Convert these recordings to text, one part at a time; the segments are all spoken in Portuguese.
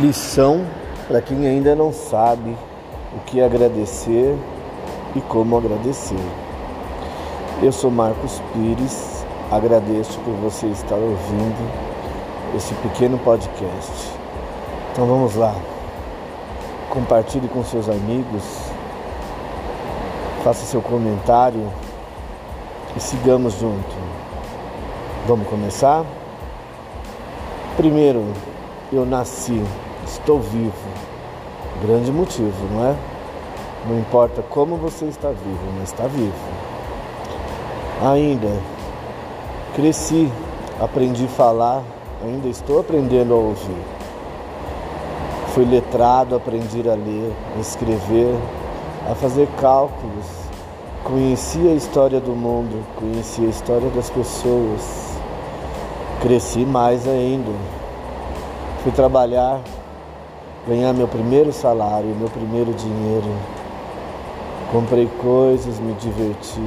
Lição para quem ainda não sabe o que agradecer e como agradecer. Eu sou Marcos Pires, agradeço por você estar ouvindo esse pequeno podcast. Então vamos lá. Compartilhe com seus amigos, faça seu comentário e sigamos junto. Vamos começar? Primeiro, eu nasci Estou vivo. Grande motivo, não é? Não importa como você está vivo, mas está vivo. Ainda cresci, aprendi a falar, ainda estou aprendendo a ouvir. Fui letrado, aprendi a ler, a escrever, a fazer cálculos. Conheci a história do mundo, conheci a história das pessoas. Cresci mais ainda. Fui trabalhar, ganhar meu primeiro salário, meu primeiro dinheiro. Comprei coisas, me diverti.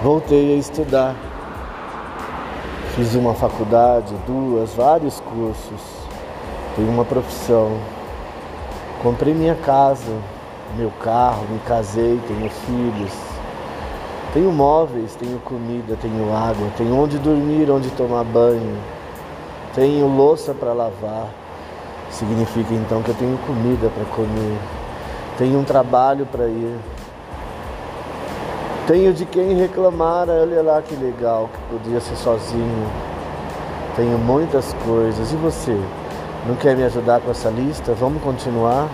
Voltei a estudar. Fiz uma faculdade, duas, vários cursos. Tenho uma profissão. Comprei minha casa, meu carro, me casei, tenho filhos. Tenho móveis, tenho comida, tenho água, tenho onde dormir, onde tomar banho. Tenho louça para lavar Significa então que eu tenho comida para comer, tenho um trabalho para ir, tenho de quem reclamar, olha lá que legal, que podia ser sozinho. Tenho muitas coisas. E você? Não quer me ajudar com essa lista? Vamos continuar?